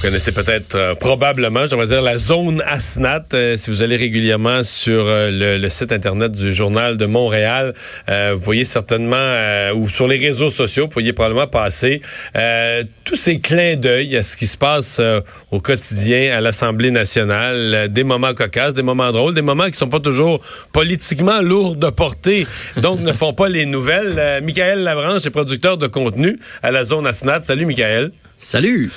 Vous connaissez peut-être euh, probablement, je devrais dire, la zone ASNAT. Euh, si vous allez régulièrement sur euh, le, site Internet du Journal de Montréal, vous voyez certainement, ou sur les réseaux sociaux, vous voyez probablement passer tous ces clins d'œil à ce qui se passe au quotidien à l'Assemblée nationale. des moments cocasses, des moments drôles, des moments qui sont pas toujours politiquement lourds de portée, donc ne font pas les nouvelles. Michael Lavranche est producteur de contenu à la zone ASNAT. Salut, Michael. Salut.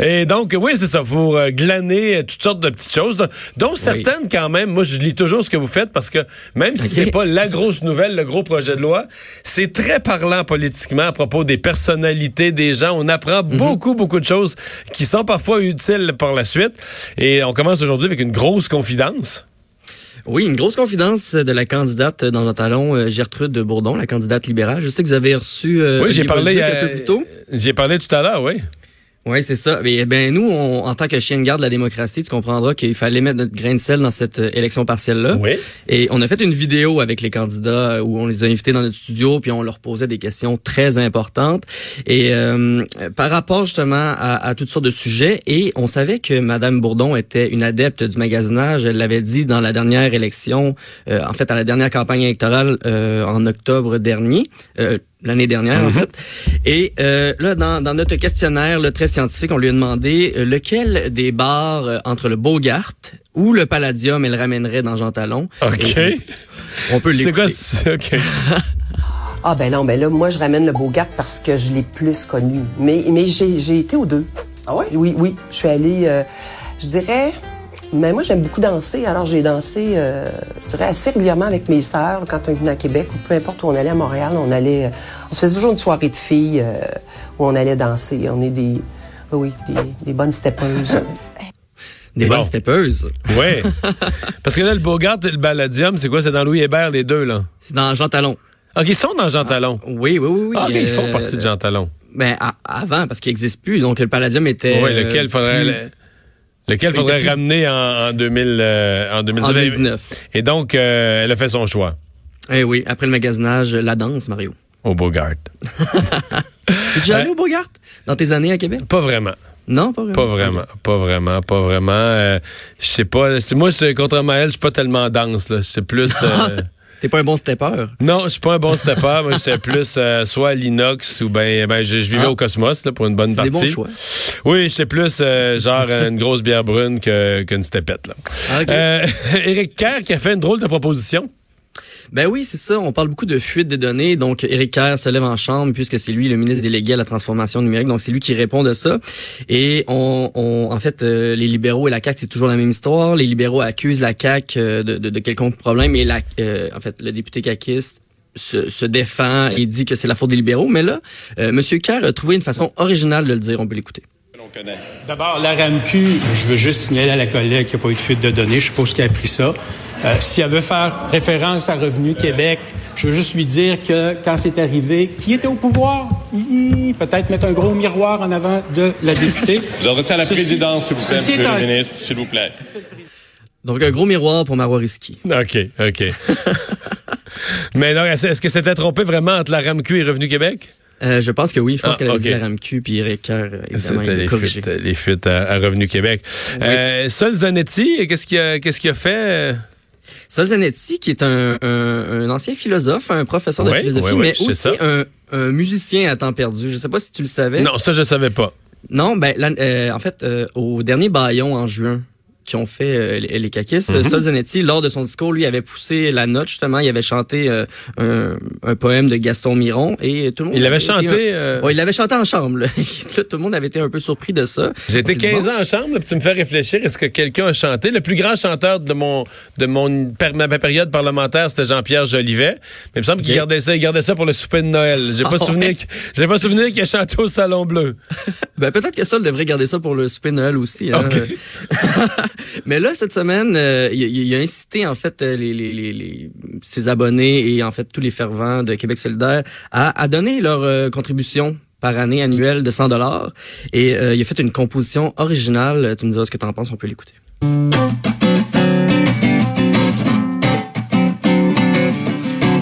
Et donc, oui, c'est ça. Vous euh, glanez toutes sortes de petites choses, dont certaines quand même. Moi, je lis toujours ce que vous faites parce que même si c'est pas la grosse nouvelle, le gros projet de loi, c'est très parlant politiquement à propos des personnalités des gens. On apprend mhm. beaucoup, beaucoup de choses qui sont parfois utiles par la suite. Et on commence aujourd'hui avec une grosse confidence. Oui, une grosse confidence de la candidate dans un talon, euh, Gertrude Bourdon, la candidate libérale. Je sais que vous avez reçu. Euh, oui, j'ai parlé tôt. J'ai parlé tout à l'heure, oui. Oui, c'est ça. Mais ben nous, en tant que chien de garde de la démocratie, tu comprendras qu'il fallait mettre notre grain de sel dans cette euh, élection partielle-là. Oui. Et on a fait une vidéo avec les candidats euh, où on les a invités dans notre studio, puis on leur posait des questions très importantes. Et euh, par rapport justement à, toutes sortes de sujets, et on savait que Madame Bourdon était une adepte du magasinage. Elle l'avait dit dans la dernière élection, en fait à la dernière campagne électorale en octobre dernier l'année dernière, en mhm. fait. Et euh, là, dans, dans, notre questionnaire le très scientifique, on lui a demandé euh, lequel des bars euh, entre le Bogart ou le Palladium elle ramènerait dans Jean Talon? OK. on peut l'écouter. C'est quoi? OK. ah ben non, ben là, moi, je ramène le Bogart parce que je l'ai plus connu. Mais, mais j'ai été aux deux. Ah ouais? Oui, oui. Je suis allée, je dirais... Mais moi, j'aime beaucoup danser. Alors, j'ai dansé, euh, je dirais, assez régulièrement avec mes sœurs quand on venait à Québec ou peu importe où on allait à Montréal. On allait, on se faisait toujours une soirée de filles euh, où on allait danser. On est des, oui, des, des bonnes steppeuses. Des bonnes steppeuses. Oui. Parce que là, le Bogart et le Balladium, c'est quoi? C'est dans Louis Hébert, les deux, là? C'est dans Jean Talon. OK, ils sont dans Jean Talon. Ah, oui, oui, oui. oui. Ah, ils font partie de Jean Talon. Ben, avant, parce qu'il n'existe plus. Donc, le Palladium était. Oui, lequel faudrait. Lequel faudrait ramener en, en, 2000, euh, en 2019. Et donc, euh, elle a fait son choix. Eh oui, après le magasinage, la danse, Mario. Au Bogart. Tu déjà allé au Bogart? Dans tes années à Québec? Pas vraiment. Non, pas vraiment. Pas vraiment, pas vraiment, pas vraiment. Euh, je sais pas. Moi, contrairement à elle, je suis pas tellement danse. C'est plus. T'es pas un bon stepper? Non, je suis pas un bon stepper. Moi, j'étais plus euh, soit à l'inox ou ben, ben je, vivais ah. au Cosmos là, pour une bonne partie. des bons choix. Oui, j'étais plus euh, genre une grosse bière brune qu'une stepette. Là. Ah, euh, Éric Kerr qui a fait une drôle de proposition. Ben oui, c'est ça. On parle beaucoup de fuite de données. Donc, Éric Kerr se lève en chambre puisque c'est lui le ministre délégué à la transformation numérique. Donc, c'est lui qui répond de ça. Et on, on en fait, euh, les libéraux et la CAQ, c'est toujours la même histoire. Les libéraux accusent la CAQ euh, de, de, de quelconque problème et la, euh, en fait, le député caquiste se, se, défend et dit que c'est la faute des libéraux. Mais là, euh, Monsieur Kerr a trouvé une façon originale de le dire. On peut l'écouter. D'abord, la RAMQ, je veux juste signaler à la collègue qu'il n'y a pas eu de fuite de données. Je suppose qu'elle a pris ça. Euh, si elle veut faire référence à Revenu Québec, je veux juste lui dire que quand c'est arrivé, qui était au pouvoir? Peut-être mettre un gros miroir en avant de la députée. Vous adressez à la présidence, s'il vous plaît, monsieur le ministre, s'il vous plaît. Donc, un gros miroir pour Marois Risky. OK, OK. Mais non, est-ce que c'était trompé vraiment entre la RAMQ et Revenu Québec? Euh, je pense que oui. Je pense ah, qu'elle a dit la RAMQ, puis Eric Kerr, évidemment, C'était les fuites, les fuites à, Revenu Québec. Oui. Euh, Sol Zanetti, qu'est-ce qu'il a, qu'est-ce qu'il a fait? Sol Zanetti, qui est un, un, un, ancien philosophe, un professeur de philosophie, mais aussi un, un, musicien à temps perdu. Je sais pas si tu le savais. Non, ça, je savais pas. Non, ben, euh, en fait, euh, au dernier Bayon en juin, qui ont fait euh, les caquistes. Mm Sol Zanetti, lors de son discours, lui avait poussé la note justement. Il avait chanté euh, un, un, poème de Gaston Miron et tout le monde. Il avait chanté. Euh... il l'avait chanté en chambre. tout le monde avait été un peu surpris de ça. J'ai été 15 ans en chambre. Là, tu me fais réfléchir. Est-ce que quelqu'un a chanté? Le plus grand chanteur de mon de mon ma période parlementaire, c'était Jean-Pierre Jolivet. Mais il me semble qu'il gardait ça. Il gardait ça pour le souper de Noël. J'ai pas ah souvenir. J'ai pas souvenir qu'il a chanté au Salon Bleu. ben peut-être que Sol devrait garder ça pour le souper de Noël aussi. Hein. Mais là, cette semaine, euh, il, a incité en fait euh, ses abonnés et en fait tous les fervents de Québec solidaire à, donner leur euh, contribution par année annuelle de 100 dollars. Et il a fait une composition originale. Tu me diras ce que tu en penses, on peut l'écouter.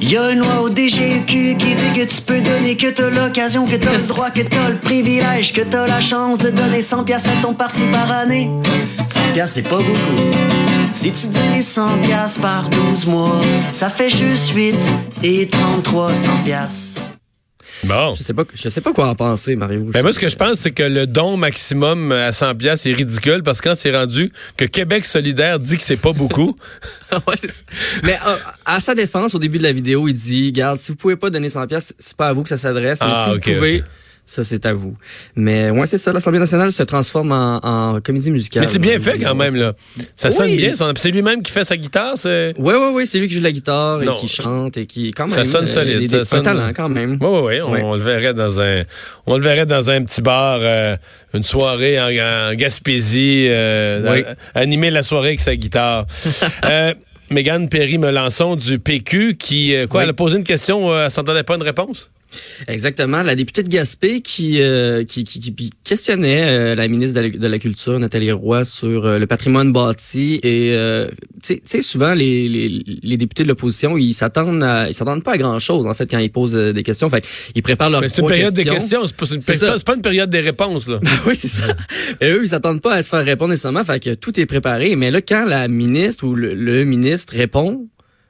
Y a une loi au DGQ qui dit que tu peux donner que t'as l'occasion, que t'as le droit, que t'as le privilège, que t'as la chance de donner 100 pièces à ton parti par année. 100 pièces c'est pas beaucoup. Si tu dis 100 pièces par 12 mois, ça fait juste 8 et 33 100 pièces. Bon. Je sais pas, je sais pas quoi en penser, Mario. Ben moi, ce que je pense, c'est que le don maximum à 100 pièces est ridicule parce que quand c'est rendu que Québec solidaire dit que c'est pas beaucoup. ouais, c'est ça. Mais euh, à sa défense, au début de la vidéo, il dit, garde, si vous pouvez pas donner 100 pièces, c'est pas à vous que ça s'adresse, mais Ah, si vous pouvez. Ça c'est à vous. Mais ouais, c'est ça, l'Assemblée nationale se transforme en, en comédie musicale. Mais c'est bien fait quand même, là. Ça sonne Oui. bien. C'est lui-même qui fait sa guitare, c'est... Ouais, ouais, ouais, c'est lui qui joue de la guitare Non. et qui chante et qui, quand même. Ça sonne euh, solide, sonne- Un talent, quand même. Oui, oui, oui. On, Ouais. on le verrait dans un, on le verrait dans un petit bar, euh, une soirée en, en Gaspésie, euh, Oui. animer la soirée avec sa guitare. euh, Mégane Perry-Melançon du PQ qui, euh, quoi, Oui. elle a posé une question, euh, elle s'entendait pas une réponse? Exactement. La députée de Gaspé qui, euh, qui, qui, qui questionnait euh, la ministre de la, Culture, Nathalie Roy, sur euh, le patrimoine bâti. Et euh, tu sais- souvent, les, les, les députés de l'opposition, ils s'attendent ils s'attendent pas à grand-chose, en fait, quand ils posent euh, des questions. Fait ils préparent leurs Mais c'est une période questions. des questions, c'est pas, une C'est péri- ça. c'est pas une période des réponses, là. oui, c'est ça. Et eux, ils s'attendent pas à se faire répondre nécessairement, fait que tout est préparé. Mais là, quand la ministre ou le, le ministre répond,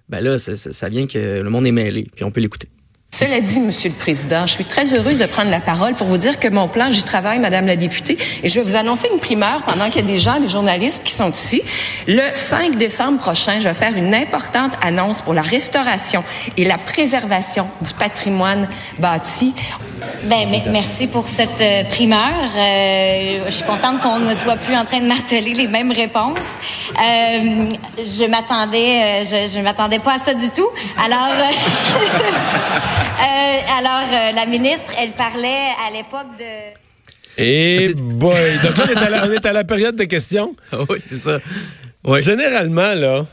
ben là, ça, ça- ça vient que le monde est mêlé, puis on peut l'écouter. Cela dit, Monsieur le Président, je suis très heureuse de prendre la parole pour vous dire que mon plan, j'y travaille, Madame la députée, et je vais vous annoncer une primeur pendant qu'il y a des gens, des journalistes qui sont ici. Le 5 décembre prochain, je vais faire une importante annonce pour la restauration et la préservation du patrimoine bâti. Ben, me- merci pour cette euh, primeur. Euh, je suis contente qu'on ne soit plus en train de marteler les mêmes réponses. Euh, je m'attendais, euh, je, je m'attendais pas à ça du tout. Alors, alors euh, la ministre, elle parlait à l'époque de. Et boy, donc là, on est, à la, on est à la période de questions. Oui, c'est ça. Généralement, là,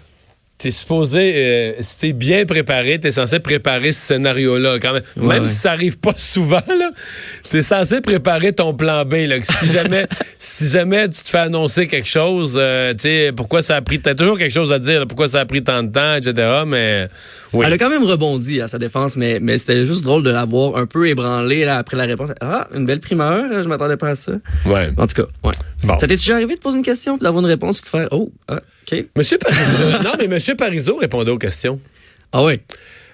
t'es supposé, euh, si t'es bien préparé, t'es censé préparer ce scénario-là. Quand même, Ouais, même ouais. si ça arrive pas souvent, là, t'es censé préparer ton plan B. Là, que si jamais, si jamais tu te fais annoncer quelque chose, euh, tu sais, pourquoi ça a pris, t'as toujours quelque chose à dire, là, pourquoi ça a pris tant de temps, etc. Mais oui. Elle a quand même rebondi à sa défense, mais, mais c'était juste drôle de la voir un peu ébranlée là, après la réponse. Ah, une belle primeur, je m'attendais pas à ça. Ouais. En tout cas, ouais. Bon. Ça t'est déjà arrivé de poser une question, puis d'avoir une réponse, puis de faire Oh, ah, OK. Monsieur Parizeau, non, mais Monsieur Parizeau répondait aux questions. Ah ouais.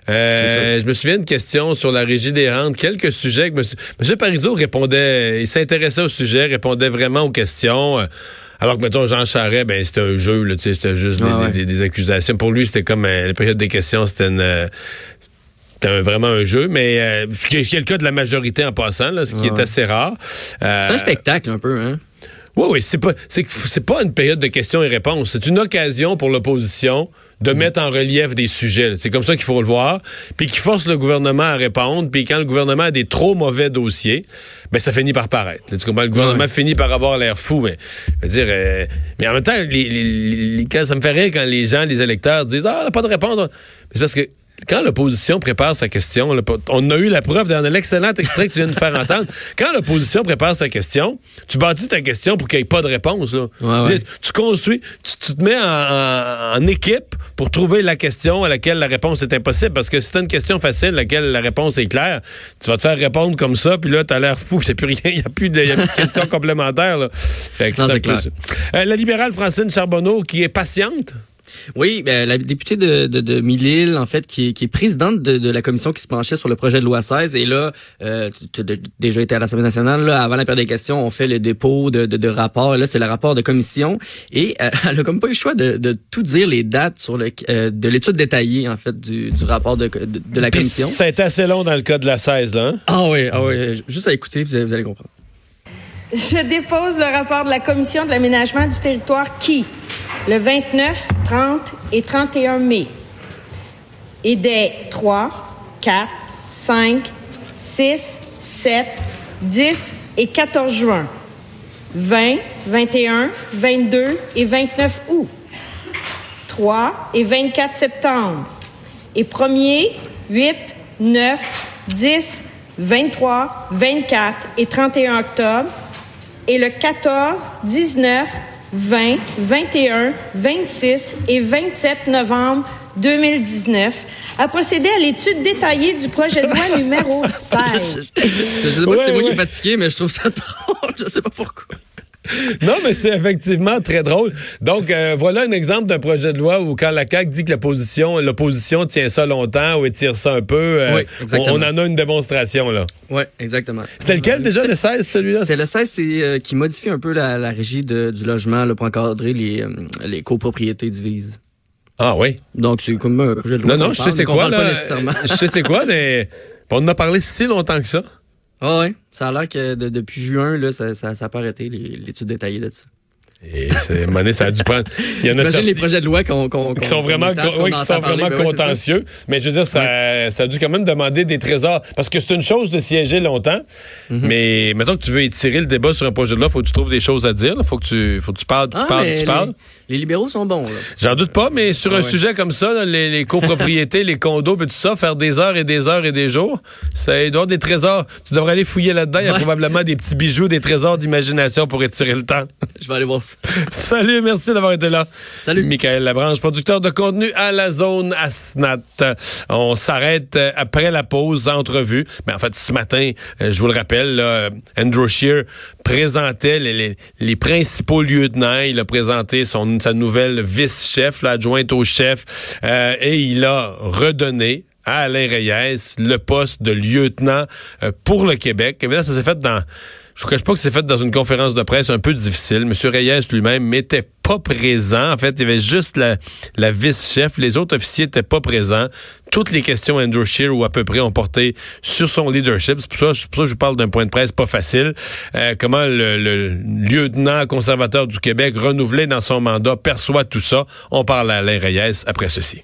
Euh, je me souviens d'une question sur la régie des rentes, quelques sujets que monsieur, monsieur Parizeau répondait, il s'intéressait au sujet, répondait vraiment aux questions. Alors que, mettons, Jean Charest, ben, c'était un jeu, là, c'était juste des, Ah ouais. des- des- des accusations. Pour lui, c'était comme, euh, la période des questions, c'était une, euh, c'était vraiment un jeu, mais euh, ce qui est le cas de la majorité en passant, là, ce qui Ah est assez rare. Euh, C'est un spectacle un peu, hein. oui, oui, c'est pas, c'est pas une période de questions et réponses. C'est une occasion pour l'opposition de Mm. mettre en relief des sujets. C'est comme ça qu'il faut le voir. Puis qui force le gouvernement à répondre. Puis quand le gouvernement a des trop mauvais dossiers, ben ça finit par paraître. Là, tu comprends? Le gouvernement finit par avoir l'air fou. Mais, je veux dire, euh, mais en même temps, les, les- les- ça me fait rire quand les gens, les électeurs disent Ah, on n'a pas de réponse. Mais c'est parce que quand l'opposition prépare sa question, on a eu la preuve dans l'excellent extrait que tu viens de faire entendre. Quand l'opposition prépare sa question, tu bâtis ta question pour qu'il n'y ait pas de réponse. là. Ouais, ouais. Tu construis, tu, tu te mets en, équipe pour trouver la question à laquelle la réponse est impossible. Parce que si c'est une question facile, à laquelle la réponse est claire, tu vas te faire répondre comme ça, puis là, tu as l'air fou, c'est plus rien, il n'y a plus de, y a plus de questions complémentaires. Là. Fait que Non, clair. Euh, la libérale Francine Charbonneau, qui est patiente. Oui, ben, la députée de, de, de Mille-Îles, en fait, qui est, qui est présidente de, de la commission qui se penchait sur le projet de loi 16. Et là, euh, tu as déjà été à l'Assemblée nationale. Là, avant la période des questions, on fait le dépôt de, de, de rapport. Là, c'est le rapport de commission. Et euh, elle a comme pas eu le choix de, de tout dire les dates sur le euh, de l'étude détaillée, en fait, du, du rapport de, de, de la Puis commission. Ça a été assez long dans le cas de la 16, là. hein? Ah oui, ah oui. Juste à écouter, vous allez, vous allez comprendre. Je dépose le rapport de la Commission de l'aménagement du territoire qui, le 29, 30 et 31 mai, et des 3, 4, 5, 6, 7, 10 et 14 juin, 20, 21, 22 et 29 août, 3 et 24 septembre, et 1er, 8, 9, 10, 23, 24 et 31 octobre, et le 14, 19, 20, 21, 26 et 27 novembre 2019 a procédé à l'étude détaillée du projet de loi numéro 16. je, sais pas si c'est moi qui est fatigué, mais je trouve ça drôle. Je sais pas pourquoi. non, mais c'est effectivement très drôle. Donc, euh, voilà un exemple d'un projet de loi où quand la CAQ dit que l'opposition, l'opposition tient ça longtemps ou étire ça un peu, euh, on, en a une démonstration, là. Oui, exactement. C'était lequel déjà, le 16, celui-là? C'était le 16, c'est euh, qui modifie un peu la, régie du logement là, pour encadrer les, les copropriétés divises. Ah oui? Donc, c'est comme un projet de loi. Non, non, je sais c'est quoi, là. je sais c'est quoi, mais on en a parlé si longtemps que ça. Ah ouais, ça a l'air que depuis juin, là, ça, ça, ça a pas arrêté l'étude détaillée de ça. Et c'est, ça a dû prendre. Il y en a Imagine les projets de loi qu'on, qui sont vraiment, qui sont vraiment ben contentieux. mais je veux dire, ça, ça a dû quand même demander des trésors. Parce que c'est une chose de siéger longtemps, mm-hmm. mais maintenant que tu veux étirer le débat sur un projet de loi, faut que tu trouves des choses à dire. Faut que tu, faut que tu parles, tu ah, parles, tu parles. Les libéraux sont bons. J'en doute pas, mais sur ah un sujet comme ça, les, copropriétés, les condos, et tout ça, faire des heures et des heures et des jours, ça doit avoir des trésors. Tu devrais aller fouiller là-dedans. Il y a probablement des petits bijoux, des trésors d'imagination pour étirer le temps. Je vais aller voir ça. Salut, merci d'avoir été là. Salut. Michael Labranche, producteur de contenu à la zone ASNAT. On s'arrête euh, après la pause, entrevue. Mais en fait, ce matin, euh, je vous le rappelle, Andrew Shear présentait les, les principaux lieutenants. Il a présenté son sa nouvelle vice-chef, l'adjointe au chef, euh, et il a redonné à Alain Reyes le poste de lieutenant pour le Québec. Évidemment, ça s'est fait dans je vous cache pas que c'est fait dans une conférence de presse un peu difficile. Monsieur Reyes lui-même n'était pas présent. En fait, il y avait juste la, la vice-chef. Les autres officiers n'étaient pas présents. Toutes les questions Andrew Scheer ou à peu près ont porté sur son leadership. C'est pour ça, pour ça que je vous parle d'un point de presse pas facile. Euh, comment le, le, lieutenant conservateur du Québec renouvelé dans son mandat perçoit tout ça. On parle à Alain Reyes après ceci.